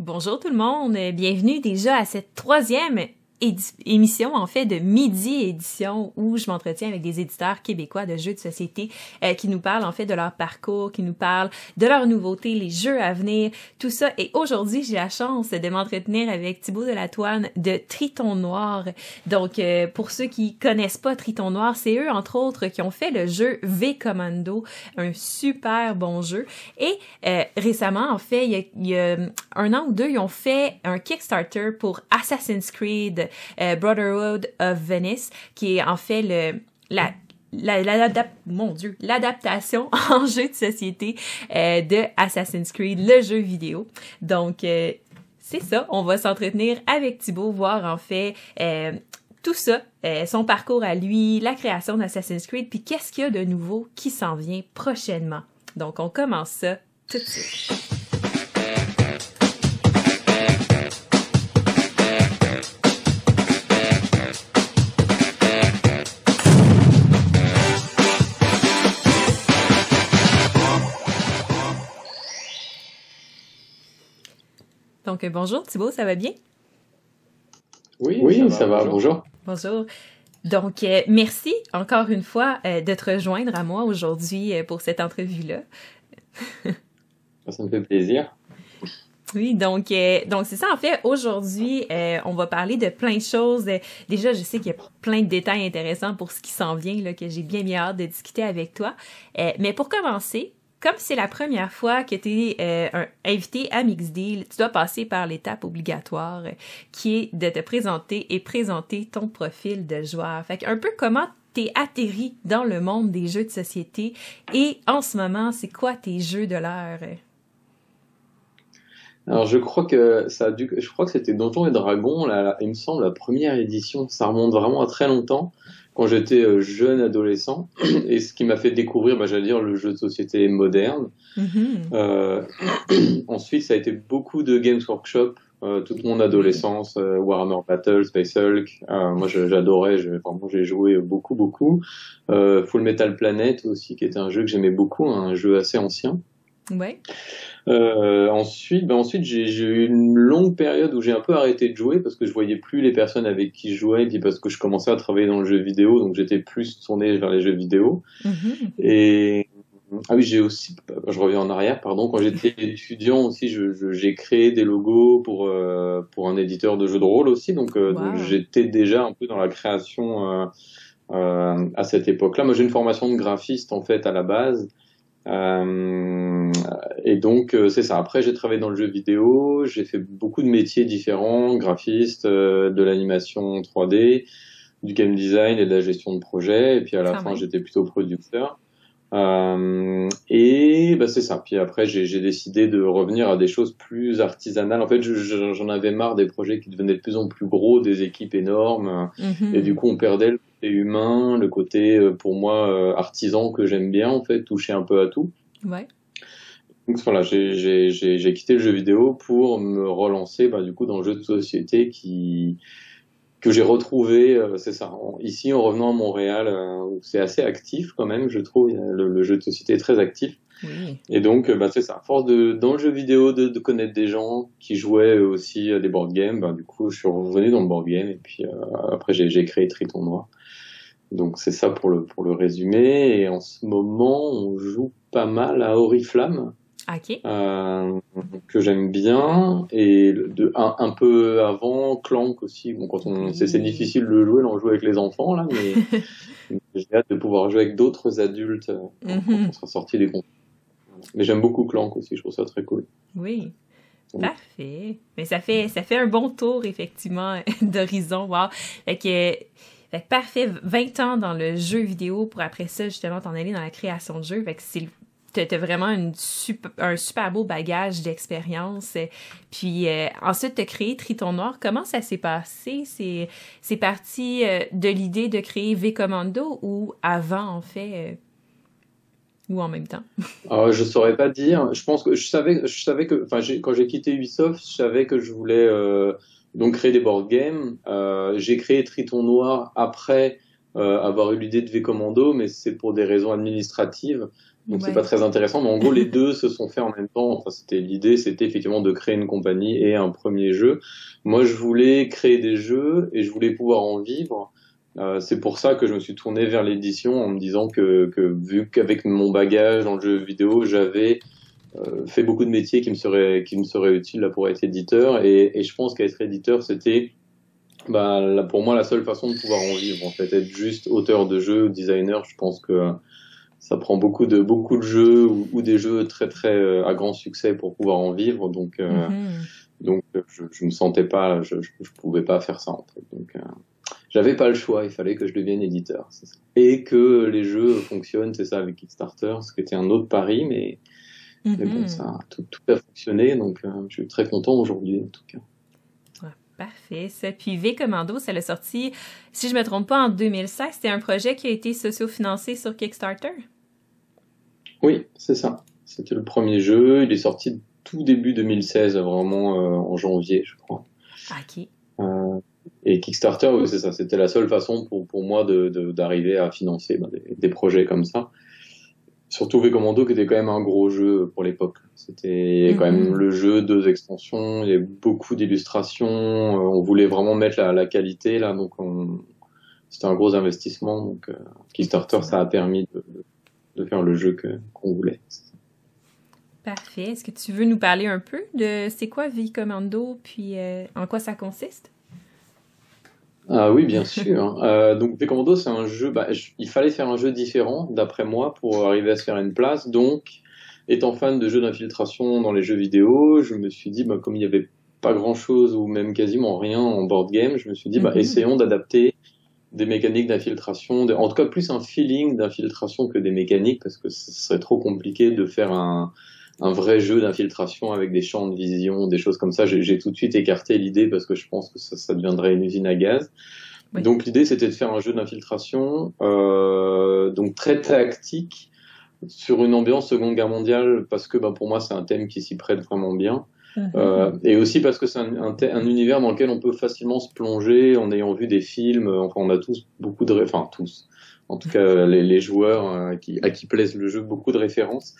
Bonjour tout le monde, bienvenue déjà à cette troisième émission en fait de midi édition où je m'entretiens avec des éditeurs québécois de jeux de société euh, qui nous parlent en fait de leur parcours, qui nous parlent de leurs nouveautés, les jeux à venir, tout ça. Et aujourd'hui, j'ai la chance de m'entretenir avec Thibaut Delatoine de Triton Noir. Donc, euh, pour ceux qui connaissent pas Triton Noir, c'est eux entre autres qui ont fait le jeu V Commando, un super bon jeu. Et euh, récemment, en fait, il y, il y a un an ou deux, ils ont fait un Kickstarter pour Assassin's Creed euh, Brotherhood of Venice, qui est en fait le la mon Dieu, l'adaptation en jeu de société euh, de Assassin's Creed, le jeu vidéo. Donc, euh, c'est ça, on va s'entretenir avec Thibaut, voir en fait tout ça, son parcours à lui, la création d'Assassin's Creed, puis qu'est-ce qu'il y a de nouveau qui s'en vient prochainement. Donc, on commence ça tout de suite. Donc, bonjour Thibault, ça va bien? Oui, oui ça, va, bonjour. Bonjour. Donc, euh, merci encore une fois euh, de te rejoindre à moi aujourd'hui euh, pour cette entrevue-là. ça me fait plaisir. Oui, donc donc c'est ça en fait. Aujourd'hui, on va parler de plein de choses. déjà, je sais qu'il y a plein de détails intéressants pour ce qui s'en vient là que j'ai bien bien hâte de discuter avec toi. mais pour commencer, comme c'est la première fois que tu es euh, invité à Mixdeal, tu dois passer par l'étape obligatoire qui est de te présenter et présenter ton profil de joueur. Fait un peu comment t'es atterri dans le monde des jeux de société et en ce moment, c'est quoi tes jeux de l'heure? Alors je crois que ça je c'était Donjons et Dragons, il me semble la première édition. Ça remonte vraiment à très longtemps quand j'étais euh, jeune adolescent et ce qui m'a fait découvrir, bah, j'allais dire, le jeu de société moderne. Mm-hmm. Euh, ensuite, ça a été beaucoup de Games Workshop euh, toute mon adolescence, euh, Warhammer Battle, Space Hulk. Euh, moi, j'adorais, vraiment, j'ai joué beaucoup, beaucoup. Full Metal Planet aussi, qui était un jeu que j'aimais beaucoup, un jeu assez ancien. Ouais. Euh, ensuite, ben ensuite j'ai eu une longue période où j'ai un peu arrêté de jouer parce que je voyais plus les personnes avec qui je jouais, puis parce que je commençais à travailler dans le jeu vidéo, donc j'étais plus tourné vers les jeux vidéo. Mm-hmm. Et ah oui, j'ai aussi, je reviens en arrière, pardon, quand j'étais étudiant aussi, j'ai créé des logos pour euh, pour un éditeur de jeux de rôle aussi, donc, euh, donc j'étais déjà un peu dans la création euh à cette époque-là. Moi, j'ai une formation de graphiste en fait à la base. Euh, et donc euh, c'est ça. Après j'ai travaillé dans le jeu vidéo, j'ai fait beaucoup de métiers différents, graphiste, euh, de l'animation 3D, du game design et de la gestion de projet. Et puis à la fin j'étais plutôt producteur. Euh, et bah, c'est ça. Puis après, j'ai décidé de revenir à des choses plus artisanales. En fait, j'en avais marre des projets qui devenaient de plus en plus gros, des équipes énormes. Mm-hmm. Et du coup, on perdait le côté humain, le côté, euh, pour moi, euh, artisan que j'aime bien, en fait, toucher un peu à tout. Ouais. Donc voilà, j'ai quitté le jeu vidéo pour me relancer bah, du coup dans le jeu de société qui que j'ai retrouvé, euh, c'est ça, ici en revenant à Montréal, euh, c'est assez actif quand même, je trouve, le, jeu de société est très actif. Et donc, bah, c'est ça, à force de, dans le jeu vidéo de, de, connaître des gens qui jouaient aussi à des board games, bah, du coup, je suis revenu dans le board game et puis euh, après, j'ai créé Triton Noir. Donc, c'est ça pour le, pour le résumé. Et en ce moment, on joue pas mal à Oriflamme. Euh, que j'aime bien et de un, un, peu avant Clank aussi bon quand on c'est difficile de jouer on joue avec les enfants là mais j'ai hâte de pouvoir jouer avec d'autres adultes euh, quand, mhm. on sera sorti des comptes mais j'aime beaucoup Clank aussi je trouve ça très cool oui Parfait. Mais ça fait ça fait un bon tour effectivement d'horizon. Wow. Fait que, fait parfait, 20 ans dans le jeu vidéo pour après ça justement t'en aller dans la création de jeux. Fait que c'est tu as vraiment un super beau bagage d'expérience. Puis euh, ensuite, tu as créé Triton Noir. Comment ça s'est passé? C'est, parti euh, de l'idée de créer V-Commando ou avant, en fait, euh, ou en même temps? ah, je saurais pas dire. Je pense que je savais, je savais que, quand j'ai quitté Ubisoft, je savais que je voulais donc créer des board games. j'ai créé Triton Noir après avoir eu l'idée de V-Commando, mais c'est pour des raisons administratives. Donc c'est pas très intéressant, mais en gros les deux se sont faits en même temps. Enfin, c'était l'idée, c'était effectivement de créer une compagnie et un premier jeu. Moi, je voulais créer des jeux et je voulais pouvoir en vivre. Euh, c'est pour ça que je me suis tourné vers l'édition en me disant que, que vu qu'avec mon bagage dans le jeu vidéo, j'avais euh, fait beaucoup de métiers qui me seraient qui me seraient utiles là pour être éditeur et, et je pense qu'être éditeur c'était bah là, pour moi la seule façon de pouvoir en vivre en fait être juste auteur de jeu designer je pense que ça prend beaucoup de beaucoup de jeux ou, ou des jeux très très euh, à grand succès pour pouvoir en vivre donc euh, mm-hmm. donc je, je me sentais pas je, je, je, pouvais pas faire ça en fait donc j'avais pas le choix, il fallait que je devienne éditeur. Et que les jeux fonctionnent, c'est ça, avec Kickstarter, ce qui était un autre pari, mais, mais bon, mhm. ça tout, tout, a fonctionné, donc euh, je suis très content aujourd'hui, en tout cas. parfait, ça. Puis V Commando, ça l'a sorti, si je me trompe pas, en 2016. C'était un projet qui a été socio-financé sur Kickstarter? Oui, c'est ça. C'était le premier jeu. Il est sorti tout début 2016, vraiment euh, en janvier, je crois. OK. Euh, et Kickstarter, c'est ça, c'était la seule façon pour, pour moi d'arriver de, à financer ben, des, des, projets comme ça. Surtout V-Commando qui était quand même un gros jeu pour l'époque. C'était quand même mhm. le jeu, deux extensions, il y avait beaucoup d'illustrations, euh, on voulait vraiment mettre la, la qualité là, donc c'était un gros investissement. Donc euh, Kickstarter, ça a permis de, de faire le jeu qu'on voulait. Parfait. Est-ce que tu veux nous parler un peu de c'est quoi V-Commando puis euh, en quoi ça consiste? Ah oui, bien sûr. euh, donc V-Commando, c'est un jeu. Bah, il fallait faire un jeu différent, d'après moi, pour arriver à se faire une place. Donc, étant fan de jeux d'infiltration dans les jeux vidéo, je me suis dit, bah, comme il n'y avait pas grand-chose ou même quasiment rien en board game, je me suis dit, bah, mhm. essayons d'adapter des mécaniques d'infiltration, en tout cas plus un feeling d'infiltration que des mécaniques, parce que ce serait trop compliqué de faire un, un vrai jeu d'infiltration avec des champs de vision, des choses comme ça. J'ai tout de suite écarté l'idée parce que je pense que ça, ça deviendrait une usine à gaz. Donc l'idée c'était de faire un jeu d'infiltration, euh, donc très tactique sur une ambiance Seconde Guerre mondiale parce que bah, pour moi c'est un thème qui s'y prête vraiment bien. Mhm. Euh, et aussi parce que c'est un, un, un, univers dans lequel on peut facilement se plonger en ayant vu des films. Enfin, on a tous beaucoup de, enfin tous, en tout cas les, joueurs euh, à qui plaise le jeu, beaucoup de références.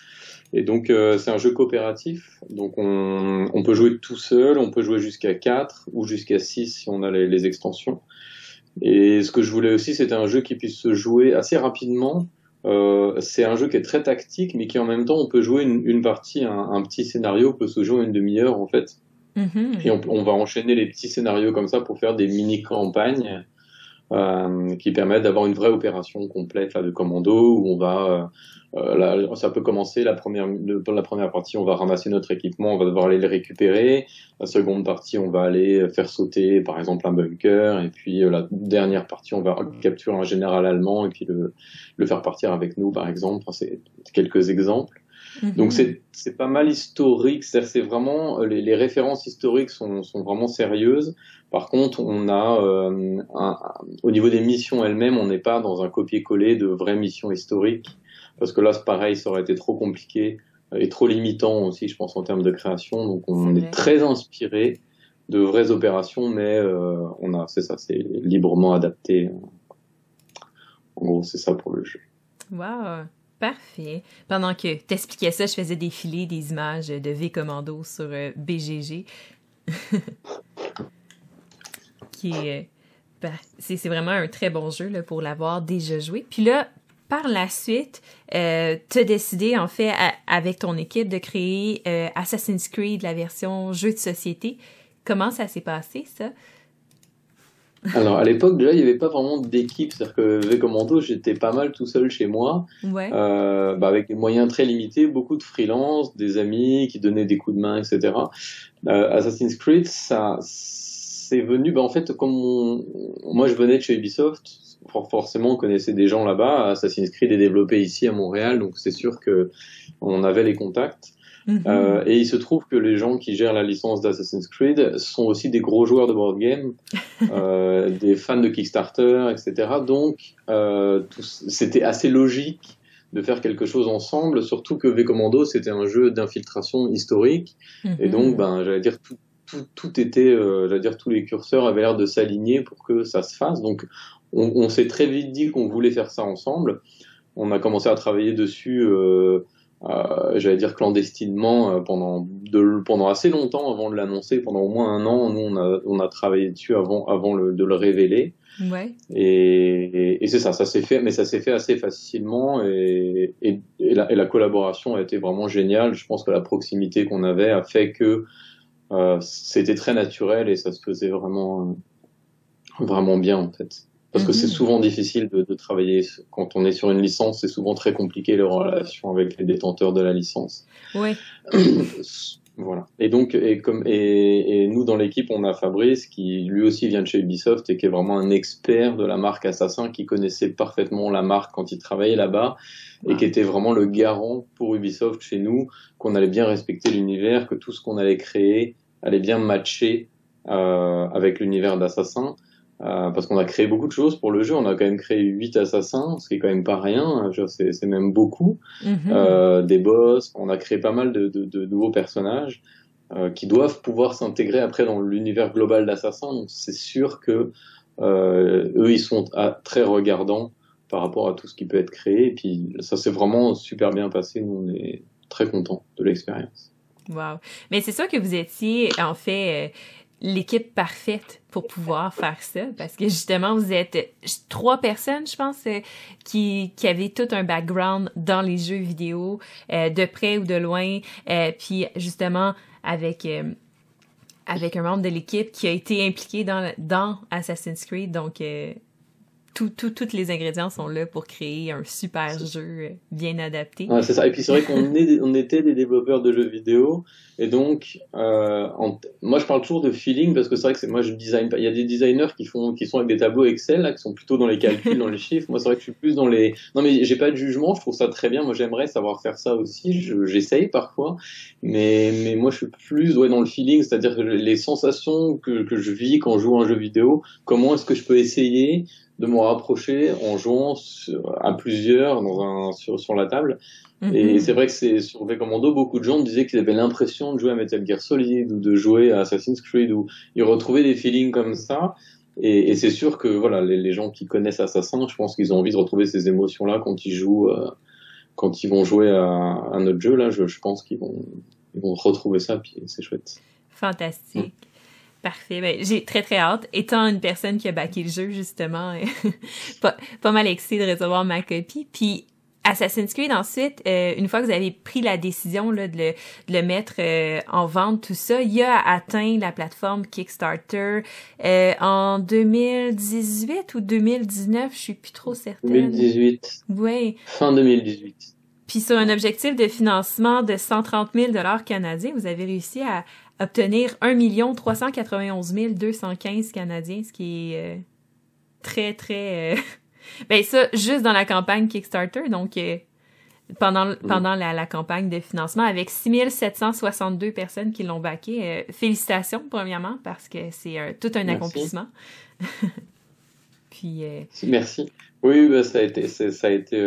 Et donc euh, c'est un jeu coopératif, donc on, on, peut jouer tout seul, on peut jouer jusqu'à 4 ou jusqu'à 6 si on a les, les, extensions. Et ce que je voulais aussi, c'était un jeu qui puisse se jouer assez rapidement. Euh, c'est un jeu qui est très tactique, mais qui en même temps, on peut jouer une, une partie, un, un, petit scénario peut se jouer une demi-heure en fait. Mm-hmm. Et on, on, va enchaîner les petits scénarios comme ça pour faire des mini-campagnes euh, qui permettent d'avoir une vraie opération complète là, de commando où on va euh, là, ça peut commencer la première, la première partie, on va ramasser notre équipement, on va devoir aller le récupérer. La seconde partie, on va aller faire sauter, par exemple, un bunker. Et puis euh, la dernière partie, on va capturer un général allemand et puis le, le faire partir avec nous, par exemple. Enfin, c'est quelques exemples. Mm-hmm. Donc c'est pas mal historique, c'est vraiment les, les, références historiques sont, sont, vraiment sérieuses. Par contre, on a euh, un, au niveau des missions elles-mêmes, on n'est pas dans un copier-coller de vraies missions historiques parce que là, c'est pareil, ça aurait été trop compliqué et trop limitant aussi, je pense, en termes de création. Donc, on est, très inspiré de vraies opérations, mais euh, on a, c'est ça, c'est librement adapté. En gros, c'est ça pour le jeu. Wow, parfait. Pendant que t'expliquais ça, je faisais défiler des images de V Commando sur euh, BGG. ben, c'est vraiment un très bon jeu pour l'avoir déjà joué. Puis là, par la suite, euh, tu as décidé, en fait, avec ton équipe, de créer euh, Assassin's Creed, la version jeu de société. Comment ça s'est passé, ça? Alors, à l'époque, déjà, il n'y avait pas vraiment d'équipe. C'est-à-dire que V Commando, j'étais pas mal tout seul chez moi, ouais. euh, bah, avec des moyens très limités, beaucoup de freelance, des amis qui donnaient des coups de main, etc. Euh, Assassin's Creed, ça, c'est venu, bah, en fait, comme moi, je venais de chez Ubisoft, forcément on connaissait des gens là-bas. Assassin's Creed est développé ici à Montréal, donc c'est sûr que on avait les contacts. Mm-hmm. Euh, et il se trouve que les gens qui gèrent la licence d'Assassin's Creed sont aussi des gros joueurs de board game, euh, des fans de Kickstarter, etc. Donc euh, c'était assez logique de faire quelque chose ensemble, surtout que V Commando c'était un jeu d'infiltration historique, mm-hmm. et donc ben j'allais dire tout, tout, tout était, euh, j'allais dire tous les curseurs avaient l'air de s'aligner pour que ça se fasse. Donc on, on s'est très vite dit qu'on voulait faire ça ensemble. on a commencé à travailler dessus. Euh, j'allais dire clandestinement euh, pendant de, pendant assez longtemps avant de l'annoncer pendant au moins un an nous on a on a travaillé dessus avant avant le, de le révéler. Ouais. et, et, c'est ça ça s'est fait mais ça s'est fait assez facilement et, et, et, la, et la collaboration a été vraiment géniale. Je pense que la proximité qu'on avait a fait que euh, c'était très naturel et ça se faisait vraiment vraiment bien en fait parce que c'est mhm. souvent difficile de, de, travailler quand on est sur une licence, c'est souvent très compliqué les relations avec les détenteurs de la licence. Oui. voilà. Et donc, et comme et, et nous dans l'équipe, on a Fabrice qui lui aussi vient de chez Ubisoft et qui est vraiment un expert de la marque Assassin, qui connaissait parfaitement la marque quand il travaillait là-bas et qui était vraiment le garant pour Ubisoft chez nous, qu'on allait bien respecter l'univers, que tout ce qu'on allait créer allait bien matcher euh, avec l'univers d'Assassin. Euh, parce qu'on a créé beaucoup de choses pour le jeu. On a quand même créé huit assassins, ce qui est quand même pas rien. C'est même beaucoup. Mhm. euh, des boss. On a créé pas mal de, de, de nouveaux personnages euh, qui doivent pouvoir s'intégrer après dans l'univers global d'assassins. Donc c'est sûr que euh, eux, ils sont très regardants par rapport à tout ce qui peut être créé. Et puis ça s'est vraiment super bien passé. Nous, on est très contents de l'expérience. Wow. Mais c'est ça que vous étiez, en fait, euh, l'équipe parfaite pour pouvoir faire ça. Parce que justement vous êtes trois personnes je pense euh, qui qui avaient tout un background dans les jeux vidéo euh, de près ou de loin. Euh, puis justement avec avec un membre de l'équipe qui a été impliqué dans dans Assassin's Creed. Donc tout, tout, tous les ingrédients sont là pour créer un super jeu bien adapté. Ouais, c'est ça. Et puis c'est vrai qu'on est, on était des développeurs de jeux vidéo, et donc euh, en, moi je parle toujours de feeling parce que c'est vrai que c'est moi je design. Il y a des designers qui font, qui sont avec des tableaux Excel là, qui sont plutôt dans les calculs, dans les chiffres. Moi c'est vrai que je suis plus dans les. Non mais j'ai pas de jugement. Je trouve ça très bien. Moi j'aimerais savoir faire ça aussi. J'essaye parfois, mais mais moi je suis plus ouais dans le feeling, c'est-à-dire les sensations que que je vis quand je joue à un jeu vidéo. Comment est-ce que je peux essayer de m'en rapprocher en jouant à plusieurs dans un, sur, sur la table. Et mhm. c'est vrai que c'est sur V Commando, beaucoup de gens disaient qu'ils avaient l'impression de jouer à Metal Gear Solid ou de jouer à Assassin's Creed ou ils retrouvaient des feelings comme ça. Et, et c'est sûr que voilà, les, les, gens qui connaissent Assassin, je pense qu'ils ont envie de retrouver ces émotions-là quand ils jouent, euh, quand ils vont jouer à, un autre jeu. Là, je, je pense qu'ils vont, ils vont retrouver ça, puis c'est chouette. Fantastique. Parfait. Ben, j'ai très, très hâte. Étant une personne qui a backé le jeu, justement, pas, pas mal excitée de recevoir ma copie. Puis, Assassin's Creed, ensuite, euh, une fois que vous avez pris la décision là, de, le, de le mettre euh, en vente, tout ça, il a atteint la plateforme Kickstarter euh, en 2018 ou 2019, je suis plus trop certaine. 2018. Oui. Fin 2018. Puis sur un objectif de financement de 130 000 dollars canadiens, vous avez réussi à, obtenir 1 391 215 Canadiens, ce qui est euh, très, très... Euh, ben ça, juste dans la campagne Kickstarter, donc euh, pendant, pendant la, la, campagne de financement, avec 6 762 personnes qui l'ont baqué. félicitations, premièrement, parce que c'est tout un accomplissement. Puis... Merci. Oui, ben, ça a été... Ça a été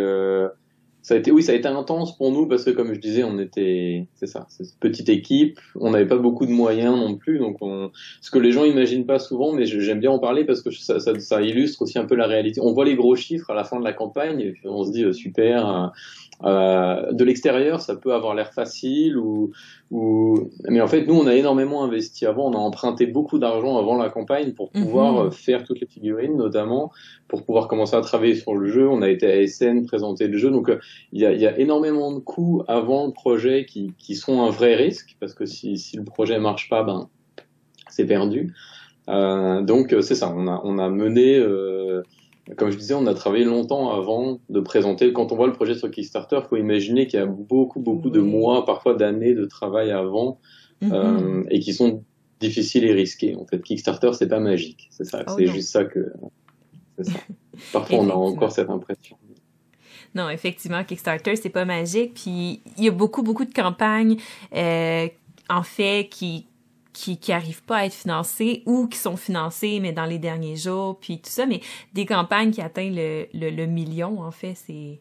ça a été, oui, ça a été intense pour nous parce que, comme je disais, on était, c'est ça, c'est petite équipe, on n'avait pas beaucoup de moyens non plus, donc on, ce que les gens imaginent pas souvent, mais j'aime bien en parler parce que ça, ça, illustre aussi un peu la réalité. On voit les gros chiffres à la fin de la campagne et on se dit euh, super. Euh, euh, de l'extérieur, ça peut avoir l'air facile ou, ou, mais en fait, nous, on a énormément investi avant. On a emprunté beaucoup d'argent avant la campagne pour pouvoir mhm. euh, faire toutes les figurines, notamment pour pouvoir commencer à travailler sur le jeu. On a été à SN présenter le jeu, donc euh, il y, a, y, a, énormément de coûts avant le projet qui, qui sont un vrai risque parce que si, si le projet marche pas, ben c'est perdu. Euh, donc c'est ça. On a, on a mené comme je disais, on a travaillé longtemps avant de présenter. Quand on voit le projet sur Kickstarter, il faut imaginer qu'il y a beaucoup, beaucoup de mois, parfois d'années de travail avant, mm-hmm. euh, et qui sont difficiles et risqués. En fait, Kickstarter, c'est pas magique. C'est ça. Oh c'est juste ça que. Ça. Parfois, on a encore cette impression. Non, effectivement, Kickstarter, c'est pas magique. Puis il y a beaucoup, beaucoup de campagnes, euh, en fait, qui qui qui arrivent pas à être financés ou qui sont financés mais dans les derniers jours puis tout ça. Mais des campagnes qui atteignent le, le, million en fait c'est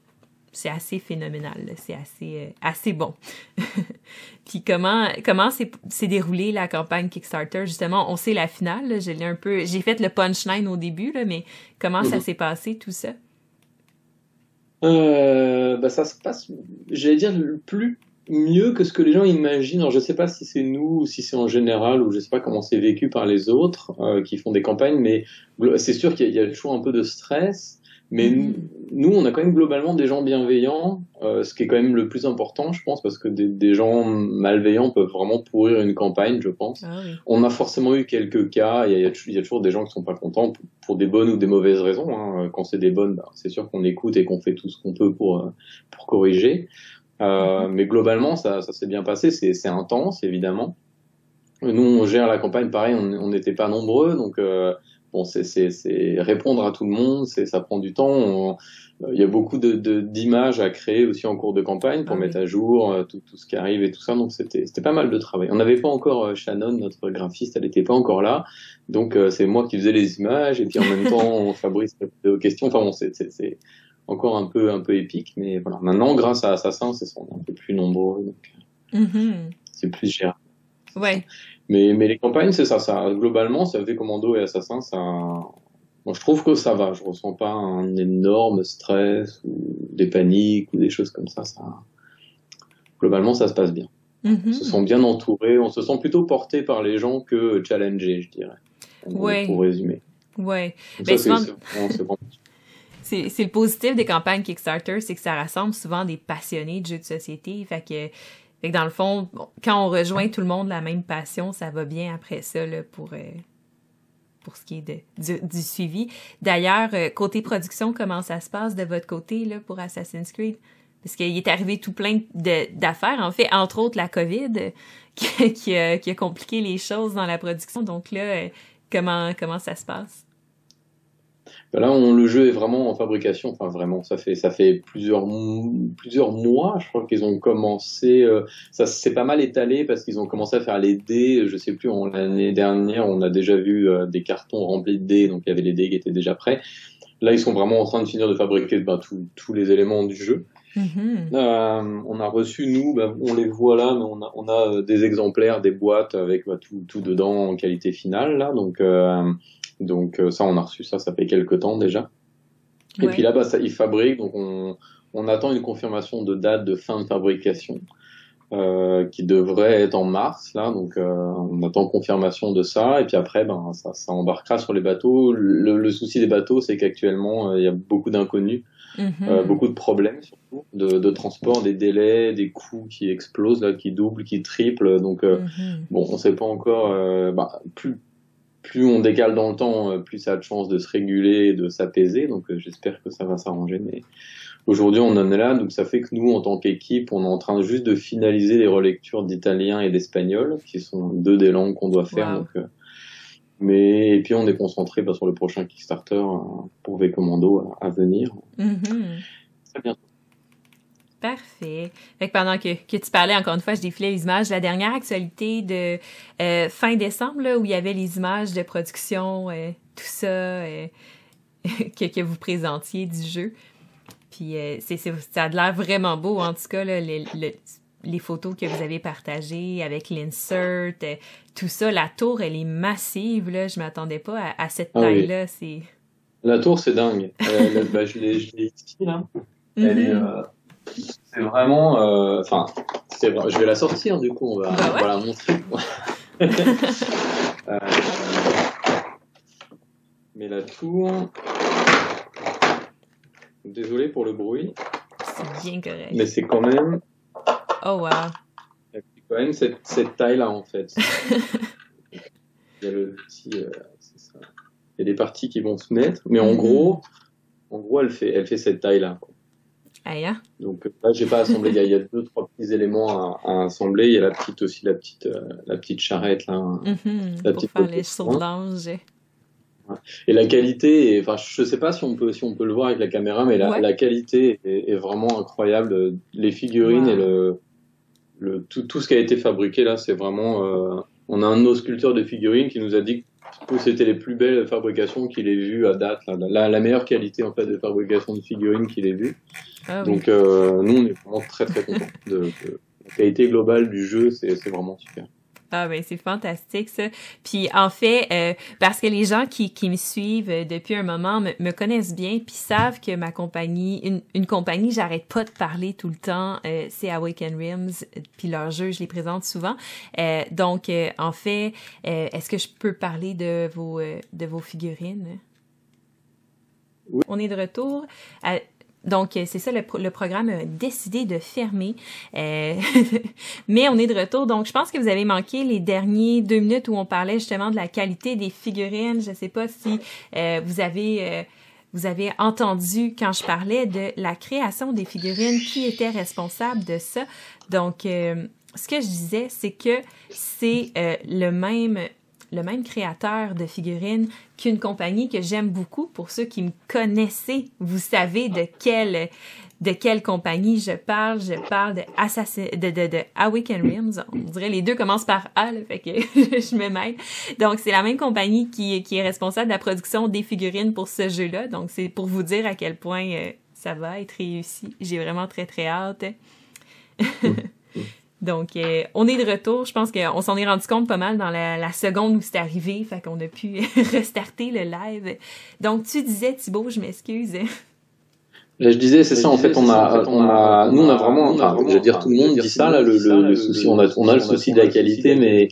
c'est assez phénoménal c'est assez euh, assez bon. Puis comment comment s'est déroulée la campagne Kickstarter? Justement on sait la finale j'ai un peu j'ai fait le punchline au début là mais comment ça mm-hmm. s'est passé tout ça? Euh, bah, ça se passe, j'allais dire, plus mieux que ce que les gens imaginent. Alors, je sais pas si c'est nous ou si c'est en général ou je sais pas comment c'est vécu par les autres euh, qui font des campagnes, mais c'est sûr qu'il y, a toujours un peu de stress. Mais mm-hmm. nous, on a quand même globalement des gens bienveillants, euh, ce qui est quand même le plus important, je pense, parce que des, des gens malveillants peuvent vraiment pourrir une campagne, je pense. Ah on a forcément eu quelques cas, il y, a, il y a toujours des gens qui sont pas contents pour, des bonnes ou des mauvaises raisons. Hein. Quand c'est des bonnes, bah, c'est sûr qu'on écoute et qu'on fait tout ce qu'on peut pour, euh, pour corriger. Euh, mais globalement, ça, ça s'est bien passé. C'est intense, évidemment. Nous, on gère la campagne, pareil, on n'était pas nombreux, donc euh, bon, c'est répondre à tout le monde, ça prend du temps. il y a beaucoup d'images de, à créer aussi en cours de campagne pour ah mettre à jour euh, tout, tout, ce qui arrive et tout ça, donc c'était pas mal de travail. On n'avait pas encore euh, Shannon, notre graphiste, elle n'était pas encore là, donc c'est moi qui faisais les images et puis en même temps Fabrice répondait aux questions. Enfin bon, c'est encore un peu un peu épique, mais voilà. Maintenant, grâce à Assassin, c'est un peu plus nombreux, donc mm-hmm. c'est plus gérable. Ouais. Mais mais les campagnes, c'est ça, ça. Globalement, ça fait Commando et Assassin, ça. Moi, je trouve que ça va. Je ressens pas un énorme stress ou des paniques ou des choses comme ça. Ça. Globalement, ça se passe bien. Mm-hmm. On se sent bien entouré. On se sent plutôt porté par les gens que challengé, je dirais. Ouais. Pour résumer. Ouais. Mais souvent... c'est le positif des campagnes Kickstarter, c'est que ça rassemble souvent des passionnés de jeux de société. Fait que, fait que dans le fond, quand on rejoint tout le monde la même passion, ça va bien après ça là, pour, euh, pour ce qui est de, du, du suivi. D'ailleurs, euh, côté production, comment ça se passe de votre côté là, pour Assassin's Creed? Parce qu'il est arrivé tout plein d'affaires, en fait, entre autres la COVID, qui, qui, a, qui, a, compliqué les choses dans la production. Donc là, euh, comment, comment ça se passe? Ben là, on, le jeu est vraiment en fabrication. Enfin, vraiment, ça fait ça fait plusieurs plusieurs mois. Je crois qu'ils ont commencé. Euh, ça s'est pas mal étalé parce qu'ils ont commencé à faire les dés. Je sais plus. L'année dernière, on a déjà vu euh, des cartons remplis de dés, donc il y avait les dés qui étaient déjà prêts. Là, ils sont vraiment en train de finir de fabriquer ben, tous les éléments du jeu. Mm-hmm. Euh, on a reçu, nous, ben, on les voit là, mais on a, on a des exemplaires, des boîtes avec bah, tout, tout dedans en qualité finale. Là, donc, euh, donc euh, ça, on a reçu ça, ça fait quelques temps déjà. Et puis là, bah, ça, ils fabriquent, donc on, on attend une confirmation de date de fin de fabrication. Euh, qui devrait être en mars là donc euh, on attend confirmation de ça et puis après ben ça, ça embarquera sur les bateaux le, le souci des bateaux c'est qu'actuellement euh, il y a beaucoup d'inconnus mm-hmm. beaucoup de problèmes surtout de, de, transport des délais des coûts qui explosent là qui doublent qui triplent donc mm-hmm. bon on sait pas encore bah, plus plus on décale dans le temps, euh, plus ça a de chances de se réguler et de s'apaiser. Donc euh, j'espère que ça va s'arranger. Mais aujourd'hui on en est là, donc ça fait que nous en tant qu'équipe, on est en train juste de finaliser les relectures d'italien et d'espagnol, qui sont deux des langues qu'on doit faire. Donc, euh, mais et puis on est concentré bah, sur le prochain Kickstarter pour V Commando à, venir. Mm-hmm. Très bien. Parfait. Fait que pendant que, que, tu parlais, encore une fois, je défilais les images. La dernière actualité de euh, fin décembre, là, où il y avait les images de production, euh, tout ça, euh, que, que, vous présentiez du jeu. Puis c'est, ça a l'air vraiment beau, en tout cas, là, les, les, photos que vous avez partagées avec l'insert, tout ça. La tour, elle est massive, là. Je m'attendais pas à, cette ah taille-là. C'est... La tour, c'est dingue. bah, je, l'ai, je l'ai ici, là. Elle est mm-hmm. C'est vraiment, euh, enfin, je vais la sortir du coup, on va, bah la montrer. Euh, mais la tour, désolé pour le bruit. C'est bien correct. Mais c'est quand même. Oh wow. C'est quand même cette, cette taille-là en fait. Il y a le petit, euh, ça. Il y a des parties qui vont se mettre, mais en mm-hmm. gros, en gros, elle fait, elle fait cette taille-là. Donc là, j'ai pas assemblé. Il y, a, deux, trois petits éléments à, assembler. Il y a la petite aussi, la petite, euh, la petite charrette là. La petite pour faire les Et la qualité, enfin, je sais pas si on peut, si on peut le voir avec la caméra, mais la, la qualité est, est, vraiment incroyable. Les figurines et le, le tout, tout, ce qui a été fabriqué là, c'est vraiment. Euh, on a un de nos sculpteurs de figurines qui nous a dit que c'était les plus belles fabrications qu'il ait vues à date, la, la, meilleure qualité en fait de fabrication de figurines qu'il ait vues. Ah Donc euh, nous, on est vraiment très très contents de, la qualité globale du jeu, c'est vraiment super. Ah ben c'est fantastique ça. Puis en fait, euh, parce que les gens qui, qui me suivent euh, depuis un moment me, me connaissent bien, puis savent que ma compagnie, une, une compagnie, j'arrête pas de parler tout le temps, euh, c'est Awaken Rims, puis leurs jeux, je les présente souvent. Euh, donc en fait, est-ce que je peux parler de vos de vos figurines? Oui. On est de retour. Donc, euh, c'est ça, le, le, programme a décidé de fermer. Euh, mais on est de retour. Donc, je pense que vous avez manqué les derniers deux minutes où on parlait justement de la qualité des figurines. Je ne sais pas si euh, vous avez... Euh, vous avez entendu quand je parlais de la création des figurines, qui était responsable de ça. Donc, euh, ce que je disais, c'est que c'est le même le même créateur de figurines qu'une compagnie que j'aime beaucoup. Pour ceux qui me connaissaient, vous savez de quelle de quelle compagnie je parle. Je parle de Assassin, de, de, de Awaken Rims. On dirait les deux commencent par A, là, fait que je me mêle. Donc, c'est la même compagnie qui, qui est responsable de la production des figurines pour ce jeu-là. Donc, c'est pour vous dire à quel point euh, ça va être réussi. J'ai vraiment très, très hâte. Donc, euh, on est de retour. Je pense qu'on s'en est rendu compte pas mal dans la, la seconde où c'est arrivé. Fait qu'on a pu restarter le live. Donc, tu disais, Thibaut, je m'excuse. Je disais, c'est ça, en fait, on a, on a, nous, on a vraiment, enfin, je veux dire, tout le monde dit ça, là, le, le, le souci, on a, on a le souci de la qualité, mais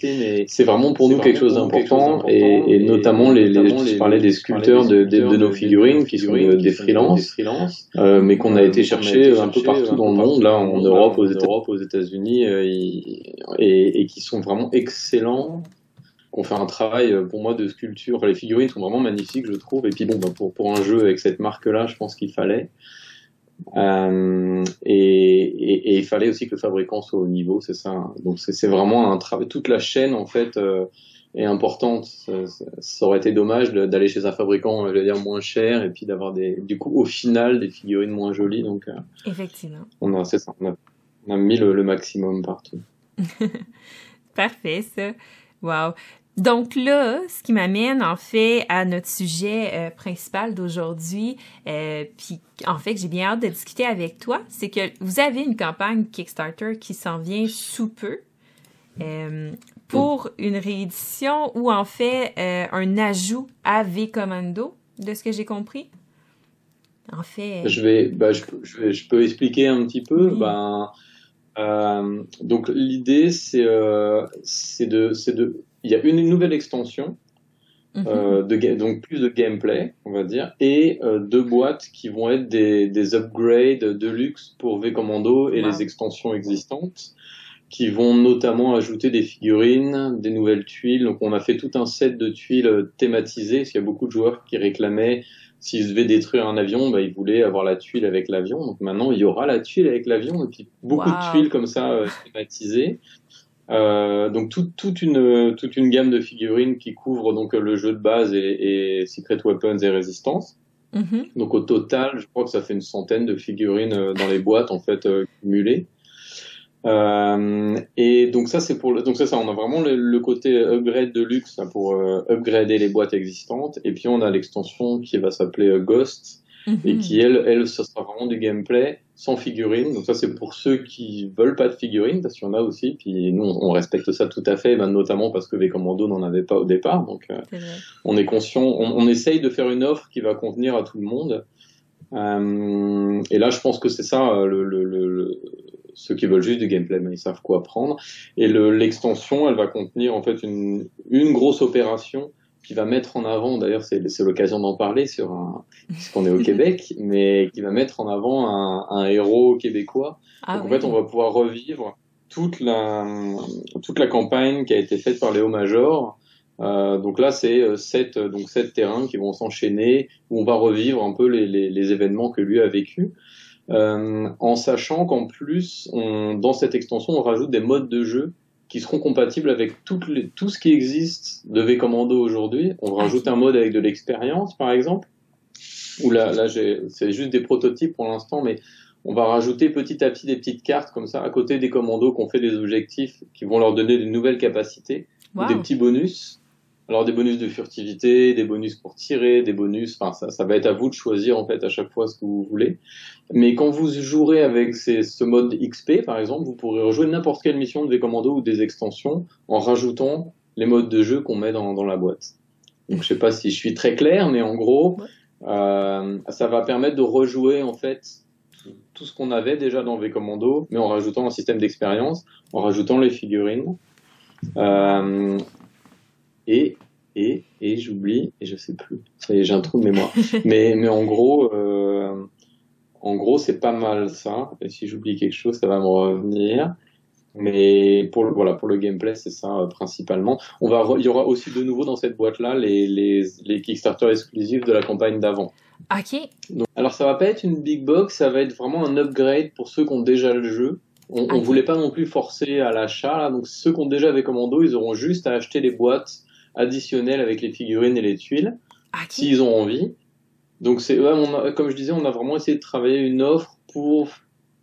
c'est vraiment pour nous quelque chose d'important, et, et notamment les, les, je parlais des sculpteurs de, de, nos figurines, qui sont des freelances, euh, mais qu'on a été chercher un peu partout dans le monde, là, en Europe, aux États-Unis, aux États-Unis, et, et qui sont vraiment excellents qu'on fait un travail pour moi de sculpture. Les figurines sont vraiment magnifiques, je trouve. Et puis bon, bah, pour, pour un jeu avec cette marque-là, je pense qu'il fallait. Euh, et, et, et, il fallait aussi que le fabricant soit au niveau, c'est ça. Donc c'est vraiment un travail. Toute la chaîne en fait euh, est importante. Ça, ça, aurait été dommage d'aller chez un fabricant, je dire moins cher, et puis d'avoir des, du coup au final des figurines moins jolies. Donc euh, effectivement. On a, ça, on a, on a mis le, le maximum partout. Parfait ça. Wow. Donc là, ce qui m'amène en fait à notre sujet euh, principal d'aujourd'hui, euh, puis en fait que j'ai bien hâte de discuter avec toi, c'est que vous avez une campagne Kickstarter qui s'en vient sous peu euh, pour une réédition ou en fait un ajout à V Commando, de ce que j'ai compris? En fait. Je vais, bah, je, je, vais, je peux expliquer un petit peu. Oui. Ben, donc l'idée c'est c'est de c'est de il y a une nouvelle extension, mm-hmm. euh, de, donc plus de gameplay, on va dire, et euh, deux boîtes qui vont être des, des upgrades de luxe pour V Commando et wow. les extensions existantes, qui vont notamment ajouter des figurines, des nouvelles tuiles. Donc on a fait tout un set de tuiles thématisées, parce qu'il y a beaucoup de joueurs qui réclamaient s'ils devaient détruire un avion, bah, ils voulaient avoir la tuile avec l'avion. Donc maintenant, il y aura la tuile avec l'avion, et puis beaucoup wow. de tuiles comme ça euh, thématisées. Euh, donc tout, toute une toute une gamme de figurines qui couvre donc le jeu de base et, et Secret Weapons et Résistance. Mm -hmm. Donc au total, je crois que ça fait une centaine de figurines euh, dans les boîtes en fait euh, cumulées. Euh, et donc ça c'est pour le, donc ça, ça on a vraiment le, le côté upgrade de luxe hein, pour euh, upgrader les boîtes existantes et puis on a l'extension qui va s'appeler Ghost mm -hmm. et qui elle elle ça sera vraiment du gameplay sans figurines. Donc ça, c'est pour ceux qui veulent pas de figurines, parce qu'il y en a aussi. Puis nous, on, respecte ça tout à fait, ben, notamment parce que les commandos n'en avaient pas au départ. Donc euh, on est conscient, on, on, essaye de faire une offre qui va convenir à tout le monde. Euh, et là, je pense que c'est ça, le, le, le, ceux qui veulent juste du gameplay, mais ils savent quoi prendre. Et l'extension, elle va contenir en fait une, une grosse opération qui va mettre en avant, d'ailleurs c'est l'occasion d'en parler sur un, puisqu'on est au Québec, mais qui va mettre en avant un, un héros québécois. Ah, Donc, oui. En fait, on va pouvoir revivre toute la, toute la campagne qui a été faite par Léo Major. Euh, donc là, c'est sept, donc sept terrains qui vont s'enchaîner, où on va revivre un peu les, les, les événements que lui a vécu. Euh, en sachant qu'en plus, on, dans cette extension, on rajoute des modes de jeu qui seront compatibles avec toutes les, tout ce qui existe de V-Commando aujourd'hui. On rajoute un mode avec de l'expérience, par exemple, où là, là c'est juste des prototypes pour l'instant, mais on va rajouter petit à petit des petites cartes comme ça à côté des commandos qu'on fait des objectifs qui vont leur donner de nouvelles capacités, wow. des petits bonus. Alors des bonus de furtivité, des bonus pour tirer, des bonus, enfin ça, ça va être à vous de choisir en fait à chaque fois ce que vous voulez. Mais quand vous jouerez avec ces, ce mode XP par exemple, vous pourrez rejouer n'importe quelle mission de V-Commando ou des extensions en rajoutant les modes de jeu qu'on met dans, dans, la boîte. Donc je sais pas si je suis très clair, mais en gros, euh, ça va permettre de rejouer en fait tout ce qu'on avait déjà dans V-Commando, mais en rajoutant un système d'expérience, en rajoutant les figurines. Euh, et, et, et j'oublie, et je sais plus. Ça y est, j'ai un trou de mémoire. mais, mais en gros, euh, en gros, c'est pas mal ça. Et si j'oublie quelque chose, ça va me revenir. Mais pour le, voilà, pour le gameplay, c'est ça euh, principalement. On va, il y aura aussi de nouveau dans cette boîte-là les, les, les Kickstarter exclusifs de la campagne d'avant. Ok. Donc, alors ça va pas être une big box, ça va être vraiment un upgrade pour ceux qui ont déjà le jeu. On, on voulait pas non plus forcer à l'achat, donc ceux qui ont déjà des commandos, ils auront juste à acheter les boîtes additionnelles avec les figurines et les tuiles, s'ils ont envie. Donc c'est, ouais, comme je disais, on a vraiment essayé de travailler une offre pour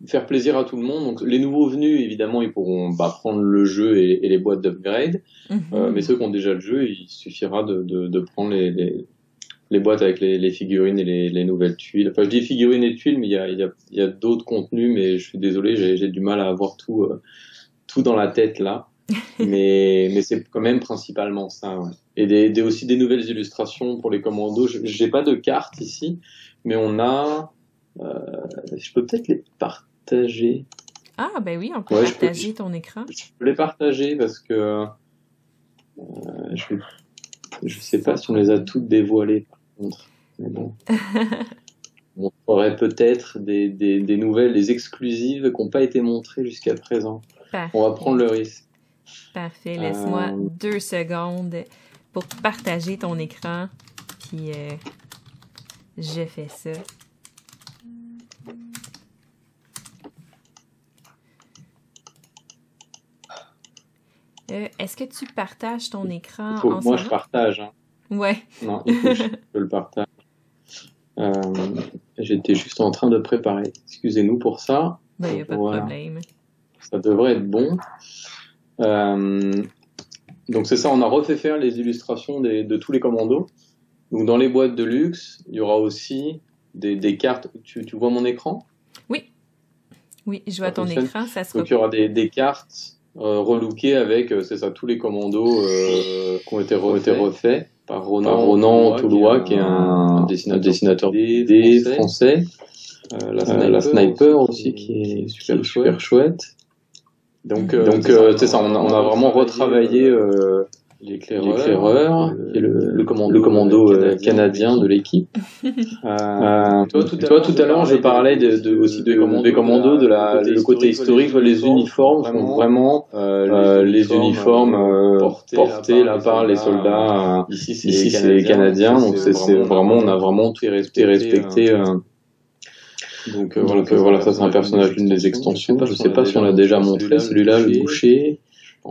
faire plaisir à tout le monde. Donc les nouveaux venus, évidemment, ils pourront bah, prendre le jeu et, et les boîtes d'upgrade. -hmm. euh, mais ceux qui ont déjà le jeu, il suffira de, de, de prendre les, les, les, boîtes avec les, les figurines et les, les, nouvelles tuiles. Enfin, je dis figurines et tuiles, mais il y a, il y a, il y a d'autres contenus, mais je suis désolé, j'ai du mal à avoir tout, euh, tout dans la tête là. mais mais c'est quand même principalement ça. Ouais. Et des, des, aussi des nouvelles illustrations pour les commandos. J'ai pas de cartes ici, mais on a. Euh, je peux peut-être les partager. Ah ben oui, on peut ouais, partager peux, ton écran. Je peux les partager parce que euh, je, je sais pas si on les a toutes dévoilées par contre. Mais bon. on aurait peut-être des, des, des, nouvelles, des exclusives qui n'ont pas été montrées jusqu'à présent. Parfait. On va prendre le risque. Parfait. Laisse-moi euh... deux secondes pour partager ton écran. Puis euh, je fais ça. Euh, Est-ce que tu partages ton écran faut, Moi, je partage. Hein. Ouais. Non, il faut que je le partage. J'étais juste en train de préparer. Excusez-nous pour ça. Il ben, n'y a pas voilà. de problème. Ça devrait être bon. Euh, donc c'est ça, on a refait faire les illustrations des, de tous les commandos. Donc dans les boîtes de luxe, il y aura aussi des, des cartes. Tu, tu, vois mon écran? Oui. Oui, je vois ça ton fonctionne? écran. Ça se Donc il y aura des, des cartes euh, relookées avec, c'est ça, tous les commandos euh, qui ont été, re, été refaits par Ronan, par Ronan Toulois, qui est un, dessinateur, dessinateur des, des français. français. Euh, la, sniper, la, sniper, aussi, qui est super, super chouette. Donc, euh, donc euh, c'est ça, on a, on a vraiment retravaillé euh, l'éclaireur, qui est le, le commando, le commando canadien, canadien de l'équipe. euh, toi, tout, toi, tout à l'heure, je parlais de, de, aussi de, commandos, des commandos, de la, le côté historique, les uniformes sont vraiment euh, les uniformes portés, portés là par les soldats. ici, c'est les Canadiens, donc c'est vraiment, on a vraiment tout respecté. respecté donc, euh, Donc voilà, ça c'est un personnage d'une des extensions. Je sais pas si on l'a déjà montré, celui-là, le boucher.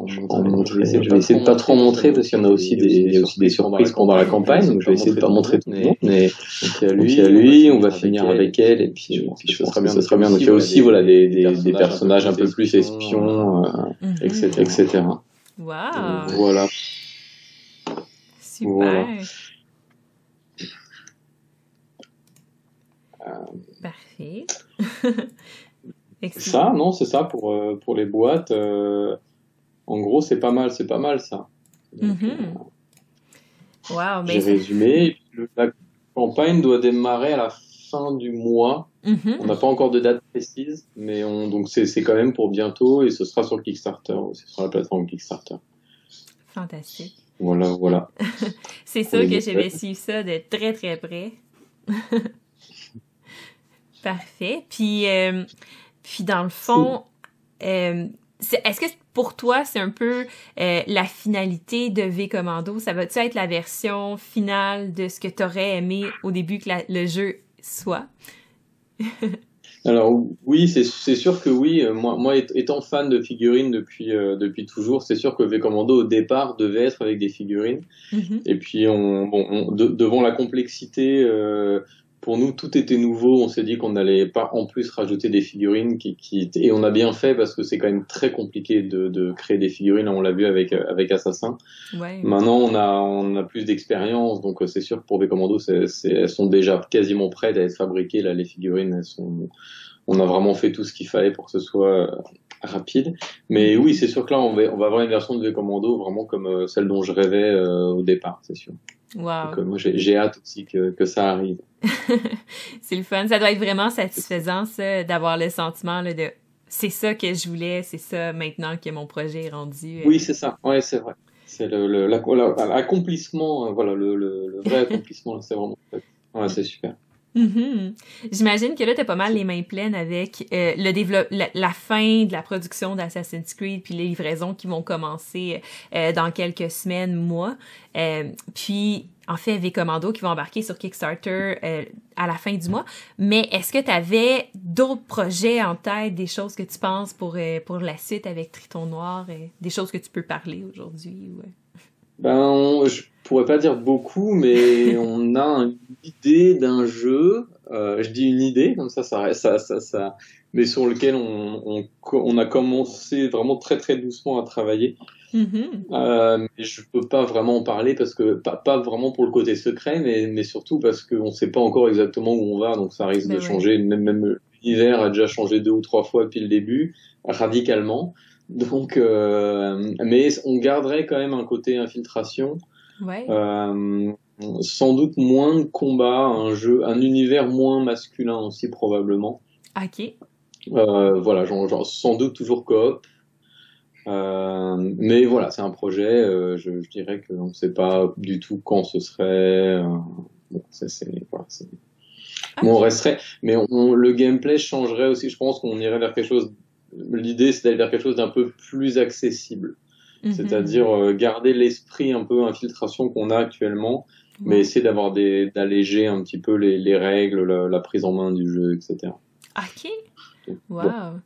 Je vais essayer de pas trop montrer parce qu'il y en a aussi des, il y a aussi des surprises pendant la campagne, donc je vais essayer de pas montrer tout le monde. Mais il y a lui, il y a lui, on va finir avec elle et puis je pense que ça sera bien. Ça sera bien. Donc il y a aussi voilà des, des, des personnages un peu plus espions, etc., etc. Wow. Voilà. Super. Ça, non, c'est ça pour, euh, pour les boîtes. Euh, en gros, c'est pas mal, c'est pas mal ça. Mm -hmm. wow, J'ai résumé. La campagne doit démarrer à la fin du mois. Mm -hmm. On n'a pas encore de date précise, mais on, donc c'est quand même pour bientôt et ce sera sur Kickstarter, c'est sur la plateforme Kickstarter. Fantastique. Voilà, voilà. c'est sûr que je vais suivre ça de très très près. Parfait. Puis, euh, puis dans le fond, euh, est-ce que pour toi, c'est un peu euh, la finalité de V Commando? Ça va-tu être la version finale de ce que tu aurais aimé au début que la, le jeu soit? Alors oui, c'est sûr que oui. Moi, moi, étant fan de figurines depuis euh, depuis toujours, c'est sûr que V Commando au départ devait être avec des figurines. Mm -hmm. Et puis on, bon, on, de, devant la complexité euh, pour nous, tout était nouveau. On s'est dit qu'on n'allait pas en plus rajouter des figurines qui, qui, et on a bien fait parce que c'est quand même très compliqué de, de créer des figurines. On l'a vu avec avec Assassin. Ouais. Maintenant, on a on a plus d'expérience, donc c'est sûr que pour des commandos, c'est, elles sont déjà quasiment prêtes à être fabriquées. Là, les figurines, elles sont, on a vraiment fait tout ce qu'il fallait pour que ce soit rapide. Mais oui, c'est sûr que là, on va, on va avoir une version de V-Commando vraiment comme euh, celle dont je rêvais euh, au départ, c'est sûr. Wow. Donc, euh, moi, j'ai hâte aussi que, que ça arrive. c'est le fun. Ça doit être vraiment satisfaisant, ça, d'avoir le sentiment là, de c'est ça que je voulais, c'est ça maintenant que mon projet est rendu. Oui, c'est ça. Ouais, c'est vrai. C'est le, l'accomplissement, voilà, le, le, vrai accomplissement, c'est vraiment. Ouais, c'est super. Mm-hmm. J'imagine que là, t'as pas mal les mains pleines avec euh, le développe la, fin de la production d'Assassin's Creed puis les livraisons qui vont commencer euh, dans quelques semaines, mois. Euh, puis, en fait, V Commando qui vont embarquer sur Kickstarter à la fin du mois. Mais est-ce que tu avais d'autres projets en tête, des choses que tu penses pour, pour la suite avec Triton Noir, des choses que tu peux parler aujourd'hui? Ou... Ben, je pourrais pas dire beaucoup, mais on a une idée d'un jeu. Euh, je dis une idée, comme ça, ça, ça, ça, ça mais sur lequel on, on, on, a commencé vraiment très très doucement à travailler. Mm-hmm. euh, mais je peux pas vraiment en parler parce que pas, pas vraiment pour le côté secret, mais, mais surtout parce qu'on sait pas encore exactement où on va, donc ça risque ben de changer. Même, même l'univers a déjà changé deux ou trois fois depuis le début, radicalement. Donc, euh, mais on garderait quand même un côté infiltration. Ouais. Euh, sans doute moins de combat, un jeu, un univers moins masculin aussi probablement. Ok. Euh, voilà, genre, genre, sans doute toujours coop. Euh, mais voilà, c'est un projet. Euh, je, je, dirais qu'on ne sait pas du tout quand ce serait. Euh, bon, c'est voilà, bon, on resterait, mais on, le gameplay changerait aussi. Je pense qu'on irait vers quelque chose l'idée c'est d'aller vers quelque chose d'un peu plus accessible. Mhm. C'est-à-dire euh, garder l'esprit un peu infiltration qu'on a actuellement, mais essayer d'avoir des, d'alléger un petit peu les, les règles, la, prise en main du jeu, etc. Ok. wow.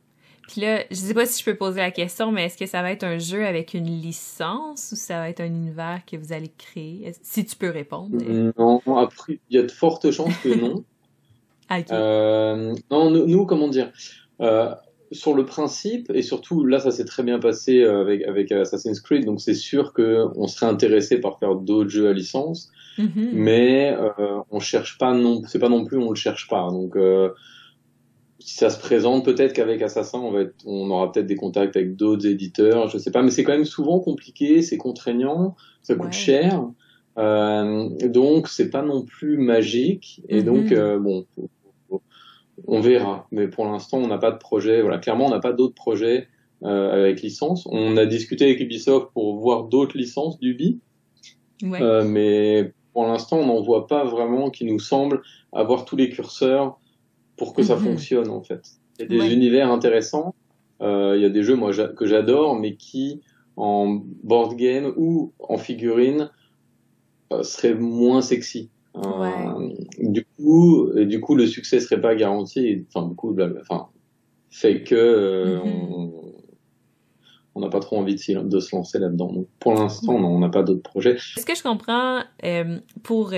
Puis là, je sais pas si je peux poser la question, mais est-ce que ça va être un jeu avec une licence ou ça va être un univers que vous allez créer? Si tu peux répondre. Non, après, il y a de fortes chances que non. okay. euh, non, nous, comment dire euh, sur le principe, et surtout là, ça s'est très bien passé euh, avec, avec Assassin's Creed, donc c'est sûr qu'on serait intéressé par faire d'autres jeux à licence, mm-hmm. mais euh, on cherche pas non, c'est pas non plus on le cherche pas. Donc si ça se présente, peut-être qu'avec Assassin, on va être, on aura peut-être des contacts avec d'autres éditeurs, je sais pas, mais c'est quand même souvent compliqué, c'est contraignant, ça coûte cher. Euh, donc c'est pas non plus magique et donc mm-hmm. euh, bon on verra. Mais pour l'instant, on n'a pas de projet. Voilà, clairement, on n'a pas d'autres projets euh, avec licence. On a discuté avec Ubisoft pour voir d'autres licences d'Ubi. Ouais. Euh, mais pour l'instant, on n'en voit pas vraiment qui nous semble avoir tous les curseurs pour que ça mhm. fonctionne, en fait. Il y a des univers intéressants. Euh, il y a des jeux, moi, que j'adore, mais qui, en board game ou en figurine, euh, seraient moins sexy. Euh, du coup, du coup, le succès serait pas garanti. Enfin, du coup, enfin, fait que mm-hmm. on n'a pas trop envie de, de se lancer là-dedans. Pour l'instant, on n'a pas d'autres projets. Est-ce que je comprends pour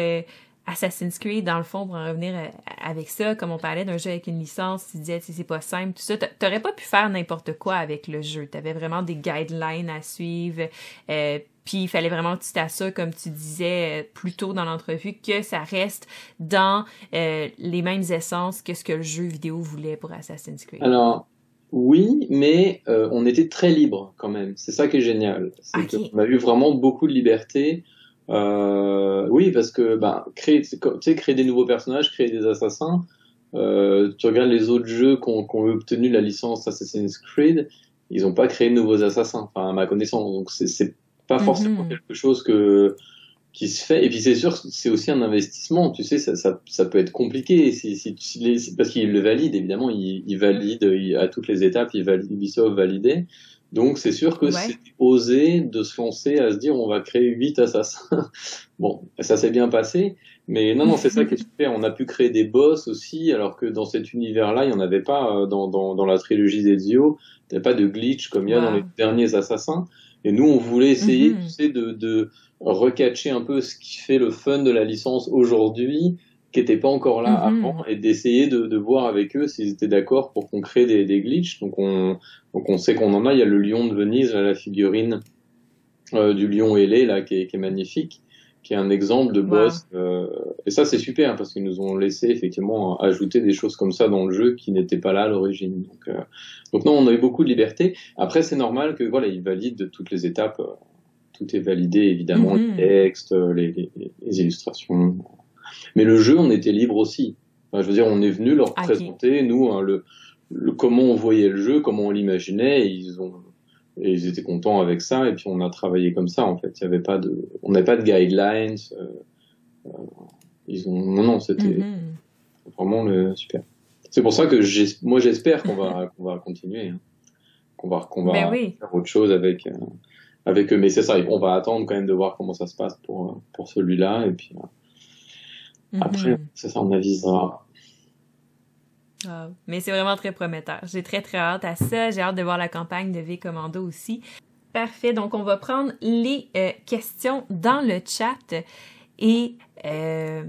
Assassin's Creed, dans le fond, pour en revenir avec ça, comme on parlait d'un jeu avec une licence, tu disais, c'est pas simple, tout ça, t'aurais pas pu faire n'importe quoi avec le jeu. T'avais vraiment des guidelines à suivre. Euh, puis il fallait vraiment que tu t'assures, comme tu disais euh, plus tôt dans l'entrevue, que ça reste dans euh, les mêmes essences que ce que le jeu vidéo voulait pour Assassin's Creed. Alors, oui, mais euh, on était très libre quand même. C'est ça qui est génial. On a eu vraiment beaucoup de liberté. Oui, parce que ben, créer, tu sais, créer des nouveaux personnages, créer des assassins. tu regardes les autres jeux qui ont, obtenu la licence Assassin's Creed, ils n'ont pas créé de nouveaux assassins, enfin à ma connaissance. Donc c'est pas forcément mhm. quelque chose que qui se fait. Et puis c'est sûr, c'est aussi un investissement. Tu sais, ça, ça, ça peut être compliqué si, si, parce qu'il le valide. Évidemment, il, il valide à toutes les étapes. Il valide, Ubisoft validé. Donc c'est sûr que c'est osé de se lancer à se dire on va créer huit assassins. bon, ça s'est bien passé, mais non non c'est ça qui est super. On a pu créer des boss aussi, alors que dans cet univers-là il n'y en avait pas euh, dans, dans, dans la trilogie d'Ezio. Il n'y a pas de glitch comme il y a dans les derniers assassins. Et nous, on voulait essayer, mhm. tu sais, de, de recatcher un peu ce qui fait le fun de la licence aujourd'hui. Qui n'étaient pas encore là Mhm. avant et d'essayer de, de voir avec eux s'ils étaient d'accord pour qu'on crée des, des glitches. Donc on, donc on sait qu'on en a. Il y a le lion de Venise, là, la figurine euh, du lion ailé là qui est, qui est magnifique, qui est un exemple de boss. euh, et ça c'est super parce qu'ils nous ont laissé effectivement ajouter des choses comme ça dans le jeu qui n'étaient pas là à l'origine. Donc, euh, donc non, on a eu beaucoup de liberté. Après c'est normal que voilà, ils valident toutes les étapes. tout est validé évidemment, les textes, les, les, les illustrations. Mais le jeu, on était libre aussi. Enfin, je veux dire, on est venu leur Ok. présenter, nous, hein, le, le, comment on voyait le jeu, comment on l'imaginait, et ils ont, et ils étaient contents avec ça, et puis on a travaillé comme ça, en fait. Il y avait pas de, on n'avait pas de guidelines, euh, euh, ils ont, non, non, c'était Mhm. vraiment le super. C'est pour ça que moi, j'espère qu'on va, qu'on va continuer, hein. qu'on va, qu'on va Ben oui. faire autre chose avec, euh, avec eux. Mais c'est ça, on va attendre quand même de voir comment ça se passe pour, pour celui-là, et puis, euh, après, Mhm. c'est ça, on avisera. Ah, mais c'est vraiment très prometteur. J'ai très très hâte à ça. J'ai hâte de voir la campagne de V Commando aussi. Parfait. Donc on va prendre les euh, questions dans le chat. Et euh,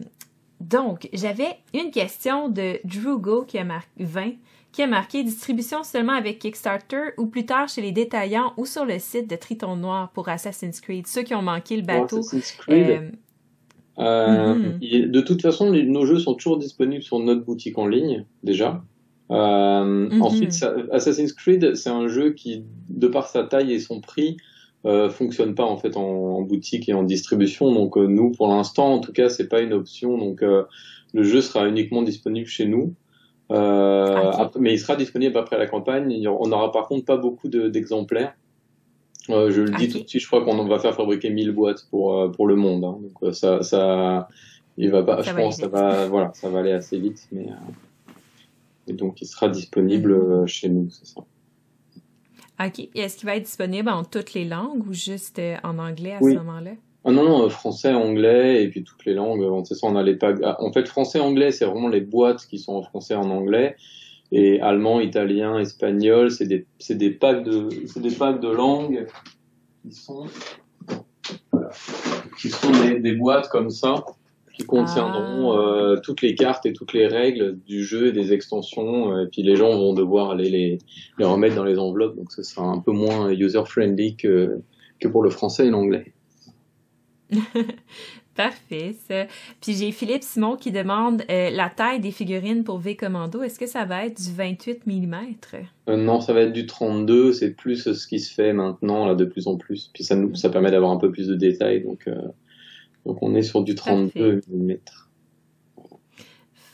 donc j'avais une question de Drugo qui a marqué 20 qui a marqué distribution seulement avec Kickstarter ou plus tard chez les détaillants ou sur le site de Triton Noir pour Assassin's Creed. Ceux qui ont manqué le bateau. Assassin's Creed, euh, Euh, Mhm. il- de toute façon, les- nos jeux sont toujours disponibles sur notre boutique en ligne, déjà. Euh, Mhm. Ensuite, ça- Assassin's Creed, c'est un jeu qui, de par sa taille et son prix, euh, fonctionne pas en fait en, en boutique et en distribution. Donc euh, nous, pour l'instant, en tout cas, c'est pas une option. Donc euh, le jeu sera uniquement disponible chez nous. Euh, après- mais il sera disponible après la campagne. On n'aura par contre pas beaucoup de- d'exemplaires. Euh, je le dis tout de suite, je crois qu'on va faire fabriquer 1000 boîtes pour euh, pour le monde. hein. Donc euh, ça ça il va pas Ça je va pense ça va voilà, ça va aller assez vite mais euh, et donc il sera disponible euh, chez nous, c'est ça. OK. Et Est-ce qu'il va être disponible en toutes les langues ou juste en anglais à Oui. ce moment-là? Ah non non, français, anglais et puis toutes les langues, on sait ça on a les packs ah, en fait français anglais, c'est vraiment les boîtes qui sont en français en anglais et allemand, italien, espagnol, c'est des c'est des packs de c'est des packs de langues qui sont voilà, qui sont des, des boîtes comme ça qui contiendront Ah. euh, toutes les cartes et toutes les règles du jeu et des extensions et puis les gens vont devoir aller les, les remettre dans les enveloppes donc ce sera un peu moins user friendly que que pour le français et l'anglais. Parfait, ça. Puis j'ai Philippe Simon qui demande euh, la taille des figurines pour V Commando. Est-ce que ça va être du 28 mm? Euh, non, ça va être du 32, c'est plus ce qui se fait maintenant là de plus en plus. Puis ça nous ça permet d'avoir un peu plus de détails donc euh, donc on est sur du 32 mm.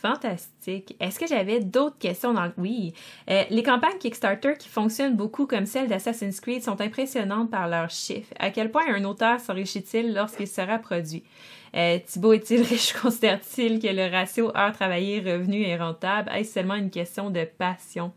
Fantastique. Est-ce que j'avais d'autres questions dans le... Oui. Euh, les campagnes Kickstarter qui fonctionnent beaucoup comme celles d'Assassin's Creed sont impressionnantes par leurs chiffres. À quel point un auteur s'enrichit-il lorsqu'il sera produit? Euh, Thibaut est-il riche? Considère-t-il que le ratio heure travaillée revenu est rentable? Est-ce seulement une question de passion?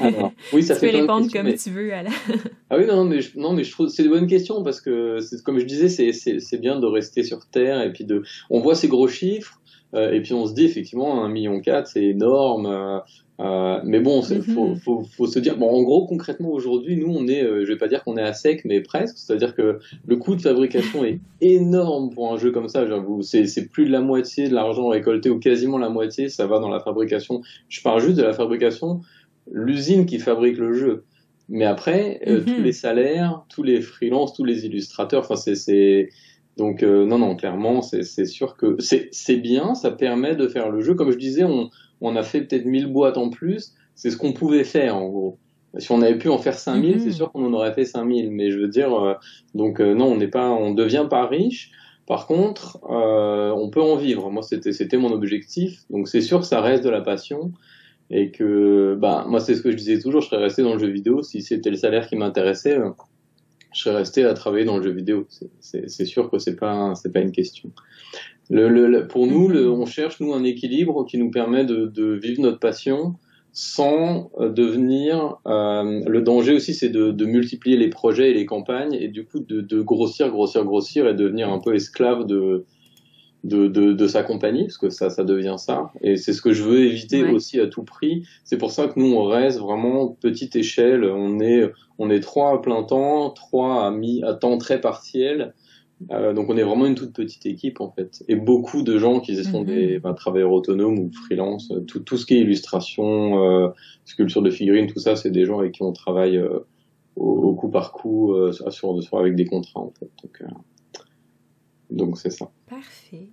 Alors, oui, ça tu fait peux répondre comme mais- tu veux, Alain. Ah oui, non, mais je, non, mais je trouve c'est des bonnes questions parce que comme je disais, c'est bien de rester sur terre et puis de on voit ces gros chiffres et puis on se dit effectivement un million quatre c'est énorme. euh, euh, mais bon, c'est- Mhm. faut, faut, faut se dire, bon, en gros, concrètement, aujourd'hui, nous, on est, euh, je vais pas dire qu'on est à sec, mais presque. C'est-à-dire que le coût de fabrication est énorme pour un jeu comme ça. J'avoue, c'est plus de la moitié de l'argent récolté ou quasiment la moitié, ça va dans la fabrication. Je parle juste de la fabrication, l'usine qui fabrique le jeu. Mais après, euh, Mhm. tous les salaires, tous les freelances, tous les illustrateurs, enfin, c'est, donc, euh, non, non, clairement, c'est, c'est sûr que c'est, c'est bien, ça permet de faire le jeu. Comme je disais, on, on a fait peut-être 1000 boîtes en plus. C'est ce qu'on pouvait faire, en gros. Si on avait pu en faire 5000, Mhm. c'est sûr qu'on en aurait fait 5000. Mais je veux dire, euh, donc, euh, non, on n'est pas, on devient pas riche. Par contre, euh, on peut en vivre. Moi, c'était, c'était mon objectif. Donc, c'est sûr que ça reste de la passion et que bah moi c'est ce que je disais toujours je serais resté dans le jeu vidéo si c'était le salaire qui m'intéressait euh, je serais resté à travailler dans le jeu vidéo. C'est- sûr que c'est pas c'est pas une question. Le, le- pour nous le, on cherche nous un équilibre qui nous permet de, de vivre notre passion sans euh, devenir euh, le danger aussi c'est de, de multiplier les projets et les campagnes et du coup de, de grossir grossir grossir et devenir un peu esclave de de, de, de sa compagnie, parce que ça, ça devient ça. Et c'est ce que je veux éviter Ouais. aussi à tout prix. C'est pour ça que nous, on reste vraiment petite échelle. On est, on est trois à plein temps, trois à mi, à temps très partiel. Euh, donc on est vraiment une toute petite équipe en fait, et beaucoup de gens qui sont des ben, travailleurs autonomes ou freelance. Tout, tout ce qui est illustration, euh, sculpture de figurines, tout ça, c'est des gens avec qui on travaille euh, au, coup par coup, euh, sur, sur, avec des contrats en fait. Donc donc c'est ça. Parfait.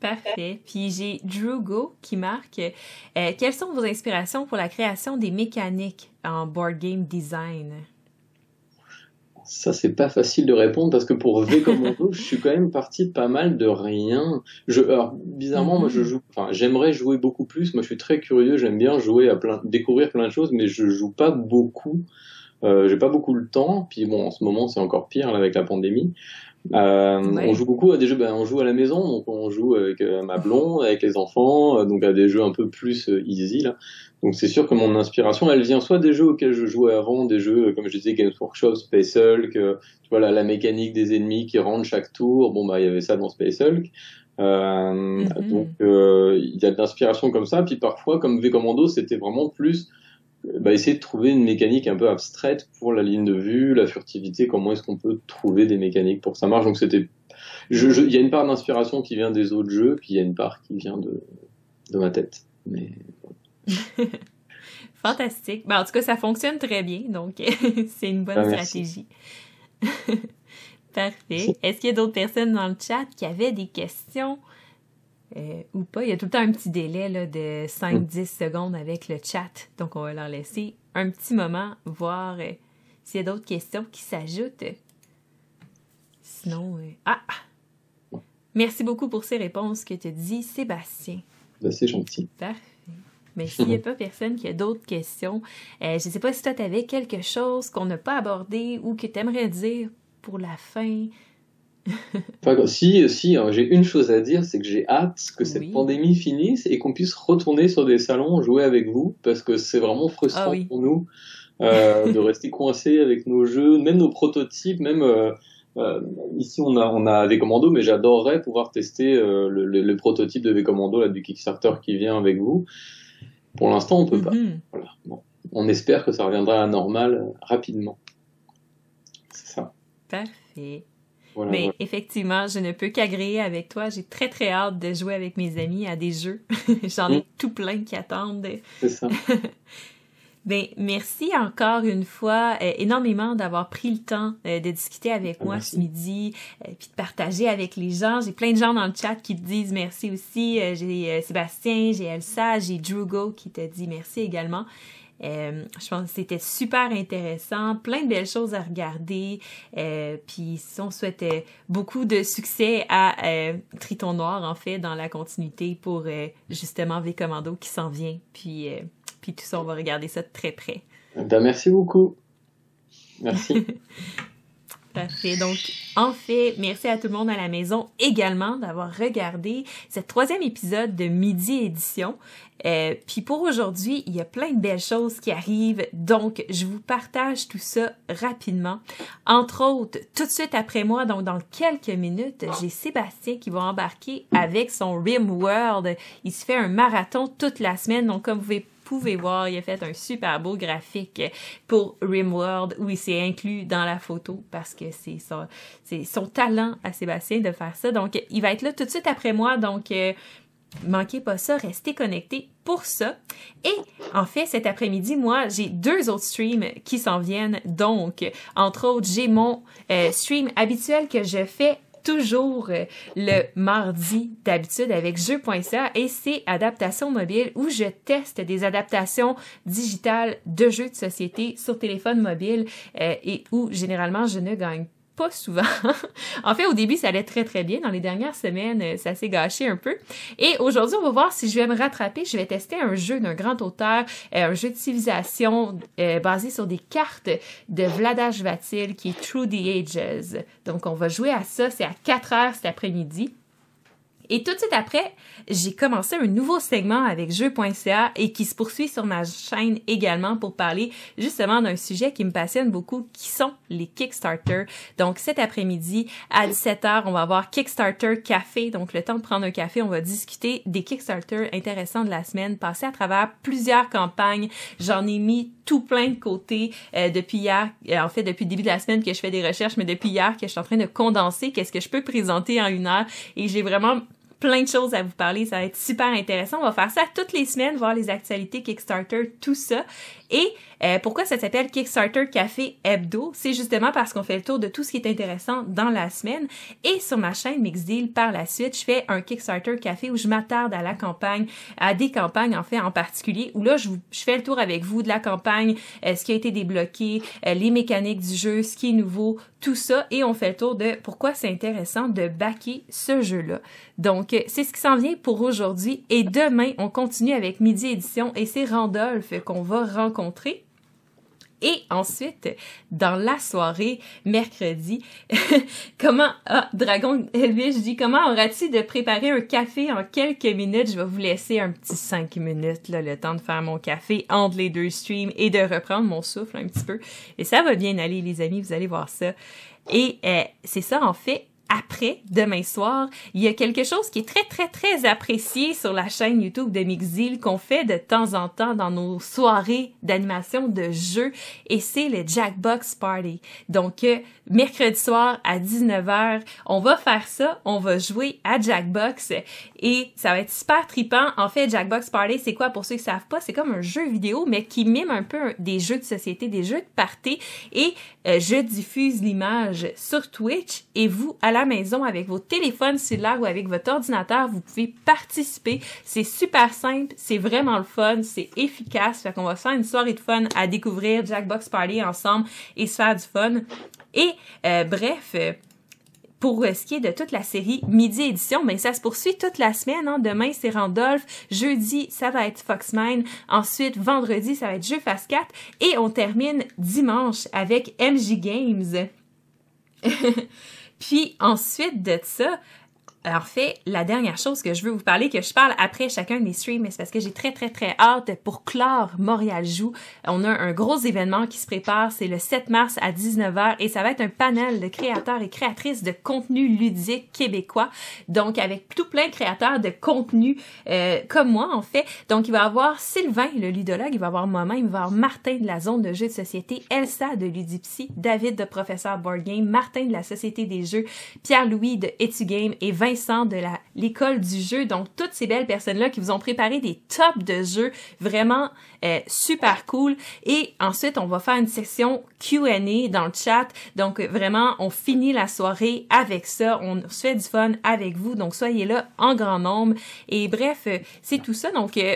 Parfait. Puis j'ai Drugo qui marque euh, Quelles sont vos inspirations pour la création des mécaniques en board game design? Ça, c'est pas facile de répondre parce que pour V Commando, je suis quand même parti pas mal de rien. Je, alors, bizarrement, moi, je mhm. joue, enfin, j'aimerais jouer beaucoup plus. Moi, je suis très curieux, j'aime bien jouer à plein, découvrir plein de choses, mais je joue pas beaucoup. Euh, j'ai pas beaucoup le temps. Puis bon, en ce moment, c'est encore pire là, avec la pandémie. Euh, On joue beaucoup à des jeux, ben, on joue à la maison, donc on joue avec euh, ma blonde, avec les enfants, euh, donc à des jeux un peu plus euh, easy là. Donc c'est sûr que mon inspiration, elle vient soit des jeux auxquels je jouais avant, des jeux comme je disais Games Workshop, Space Hulk, tu vois la, la, mécanique des ennemis qui rentrent chaque tour. Bon bah il y avait ça dans Space Hulk. Euh, mm-hmm. Donc il y a de l'inspiration comme ça. Puis parfois comme V Commando, c'était vraiment plus bah, essayer de trouver une mécanique un peu abstraite pour la ligne de vue, la furtivité, comment est-ce qu'on peut trouver des mécaniques pour que ça marche. Donc c'était, il y a une part d'inspiration qui vient des autres jeux, puis il y a une part qui vient de, de ma tête. Mais Fantastique. Ben, en tout cas, ça fonctionne très bien, donc c'est une bonne ah, stratégie. Parfait. Est-ce qu'il y a d'autres personnes dans le chat qui avaient des questions? Euh, ou pas. Il y a tout le temps un petit délai là, de 5-10 secondes avec le chat. Donc, on va leur laisser un petit moment, voir euh, s'il y a d'autres questions qui s'ajoutent. Sinon, euh, ah! Merci beaucoup pour ces réponses que tu dis, Sébastien. C'est gentil. Parfait. Mais s'il n'y a pas personne qui a d'autres questions, je ne sais pas si toi, tu avais quelque chose qu'on n'a pas abordé ou que tu aimerais dire pour la fin si, si, hein, j'ai une chose à dire, c'est que j'ai hâte que cette pandémie finisse et qu'on puisse retourner sur des salons jouer avec vous, parce que c'est vraiment frustrant ah pour nous euh, de rester coincés avec nos jeux, même nos prototypes, même euh, euh, ici on a on a des commandos, mais j'adorerais pouvoir tester le, le, prototype de V-Commando là du Kickstarter qui vient avec vous. Pour l'instant, on peut pas. Mhm. Voilà. On espère que ça reviendra à la normale rapidement. C'est ça. Parfait. Mais effectivement, je ne peux qu'agréer avec toi. J'ai très très hâte de jouer avec mes amis à des jeux. J'en ai mm. tout plein qui attendent. C'est ça. ben, merci encore une fois euh, énormément d'avoir pris le temps euh, de discuter avec moi ce midi, euh, puis de partager avec les gens. J'ai plein de gens dans le chat qui te disent merci aussi. j'ai Sébastien, j'ai Elsa, j'ai Drugo qui te dit merci également. Euh, je pense que c'était super intéressant, plein de belles choses à regarder. Euh, puis on souhaitait beaucoup de succès à euh, Triton Noir, en fait, dans la continuité pour euh, justement V Commando qui s'en vient. Puis, puis tout ça, on va regarder ça de très près. Ben, merci beaucoup. Merci. Parfait. Donc, en fait, merci à tout le monde à la maison également d'avoir regardé ce troisième épisode de Midi Édition. Euh, Puis pour aujourd'hui, il y a plein de belles choses qui arrivent, donc je vous partage tout ça rapidement. Entre autres, tout de suite après moi, donc dans quelques minutes, j'ai Sébastien qui va embarquer avec son Rim World. Il se fait un marathon toute la semaine, donc comme vous pouvez pouvez voir, il a fait un super beau graphique pour Rimworld où il s'est inclus dans la photo parce que c'est son, son talent à Sébastien de faire ça. Donc, il va être là tout de suite après moi. Donc, euh, manquez pas ça, restez connectés pour ça. Et en fait, cet après-midi, moi, j'ai deux autres streams qui s'en viennent. Donc, entre autres, j'ai mon euh, stream habituel que je fais toujours euh, le mardi d'habitude avec jeu.ca et c'est adaptation mobile où je teste des adaptations digitales de jeux de société sur téléphone mobile euh, et où généralement je ne gagne souvent. en fait, au début, ça allait très très bien. Dans les dernières semaines, euh, ça s'est gâché un peu. Et aujourd'hui, on va voir si je vais me rattraper. Je vais tester un jeu d'un grand auteur, euh, un jeu de civilisation euh, basé sur des cartes de Vladash Vatil qui est Through the Ages. Donc, on va jouer à ça. C'est à 4 heures cet après-midi. Et tout de suite après, j'ai commencé un nouveau segment avec jeu.ca et qui se poursuit sur ma chaîne également pour parler justement d'un sujet qui me passionne beaucoup, qui sont les Kickstarter. Donc cet après-midi à 17h, on va avoir Kickstarter Café. Donc le temps de prendre un café, on va discuter des Kickstarter intéressants de la semaine, passer à travers plusieurs campagnes. J'en ai mis tout plein de côtés euh, depuis hier, euh, en fait depuis le début de la semaine que je fais des recherches, mais depuis hier que je suis en train de condenser qu'est-ce que je peux présenter en une heure et j'ai vraiment plein de choses à vous parler. Ça va être super intéressant. On va faire ça toutes les semaines, voir les actualités Kickstarter, tout ça. Et euh, pourquoi ça s'appelle Kickstarter Café Hebdo? C'est justement parce qu'on fait le tour de tout ce qui est intéressant dans la semaine. Et sur ma chaîne Mixdeal, par la suite, je fais un Kickstarter Café où je m'attarde à la campagne, à des campagnes en fait en particulier, où là, je, je fais le tour avec vous de la campagne, euh, ce qui a été débloqué, euh, les mécaniques du jeu, ce qui est nouveau, tout ça. Et on fait le tour de pourquoi c'est intéressant de backer ce jeu-là. Donc, c'est ce qui s'en vient pour aujourd'hui. Et demain, on continue avec Midi Édition et c'est Randolph qu'on va rencontrer. Et ensuite, dans la soirée, mercredi, comment, ah, Dragon Elvis, dis, comment auras-tu de préparer un café en quelques minutes? Je vais vous laisser un petit cinq minutes, le temps de faire mon café entre les deux streams et de reprendre mon souffle un petit peu. Et ça va bien aller, les amis, vous allez voir ça. Et euh, c'est ça, en fait, après, demain soir, il y a quelque chose qui est très, très, très apprécié sur la chaîne YouTube de Mixil qu'on fait de temps en temps dans nos soirées d'animation de jeux et c'est le Jackbox Party. Donc, euh, mercredi soir à 19h, on va faire ça, on va jouer à Jackbox et ça va être super tripant. En fait, Jackbox Party, c'est quoi? Pour ceux qui savent pas? C'est comme un jeu vidéo mais qui mime un peu des jeux de société, des jeux de party et euh, je diffuse l'image sur Twitch et vous, à la maison avec vos téléphones cellulaires ou avec votre ordinateur, vous pouvez participer. C'est super simple, c'est vraiment le fun, c'est efficace. Fait qu'on va faire une soirée de fun à découvrir Jackbox Party ensemble et se faire du fun. Et euh, bref, euh, pour ce qui est de toute la série Midi Édition, ben ça se poursuit toute la semaine. Hein. Demain, c'est Randolph. Jeudi, ça va être Foxmine. Ensuite, vendredi, ça va être Jeu Fast 4. Et on termine dimanche avec MJ Games. Puis ensuite de ça, en fait, la dernière chose que je veux vous parler, que je parle après chacun des streams, c'est parce que j'ai très, très, très hâte pour clore Montréal Joue. On a un gros événement qui se prépare, c'est le 7 mars à 19h et ça va être un panel de créateurs et créatrices de contenu ludique québécois. Donc, avec tout plein de créateurs de contenu euh, comme moi, en fait. Donc, il va y avoir Sylvain, le ludologue, il va y avoir moi-même, il va y avoir Martin de la zone de jeux de société, Elsa de Ludipsy, David de Professeur Board Game, Martin de la Société des Jeux, Pierre-Louis de Etugame et Vincent de l'école du jeu. Donc, toutes ces belles personnes-là qui vous ont préparé des tops de jeux vraiment euh, super cool. Et ensuite, on va faire une session Q&A dans le chat. Donc, vraiment, on finit la soirée avec ça. On se fait du fun avec vous. Donc, soyez là en grand nombre. Et bref, euh, c'est tout ça. Donc, euh,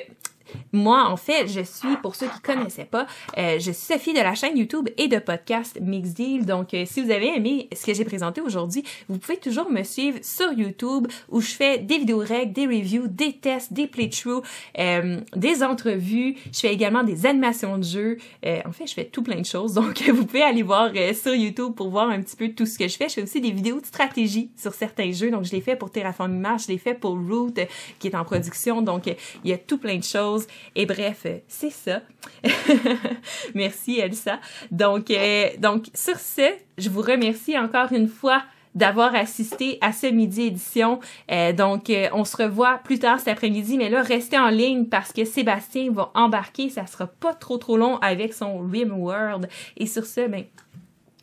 moi, en fait, je suis, pour ceux qui connaissaient pas, euh, je suis Sophie de la chaîne YouTube et de podcast Mix Deal. Donc, euh, si vous avez aimé ce que j'ai présenté aujourd'hui, vous pouvez toujours me suivre sur YouTube où je fais des vidéos règles, des reviews, des tests, des playthroughs, euh, des entrevues. Je fais également des animations de jeux. Euh, en fait, je fais tout plein de choses. Donc, vous pouvez aller voir sur YouTube pour voir un petit peu tout ce que je fais. Je fais aussi des vidéos de stratégie sur certains jeux. Donc, je l'ai fait pour Terraform Mars, je l'ai fait pour Root qui est en production. Donc, il y a tout plein de choses. Et bref, c'est ça. Merci Elsa. Donc, euh, donc sur ce, je vous remercie encore une fois d'avoir assisté à ce midi édition. Euh, donc, euh, on se revoit plus tard cet après-midi, mais là, restez en ligne parce que Sébastien va embarquer. Ça sera pas trop trop long avec son Rim World. Et sur ce, ben,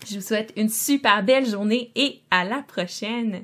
je vous souhaite une super belle journée et à la prochaine.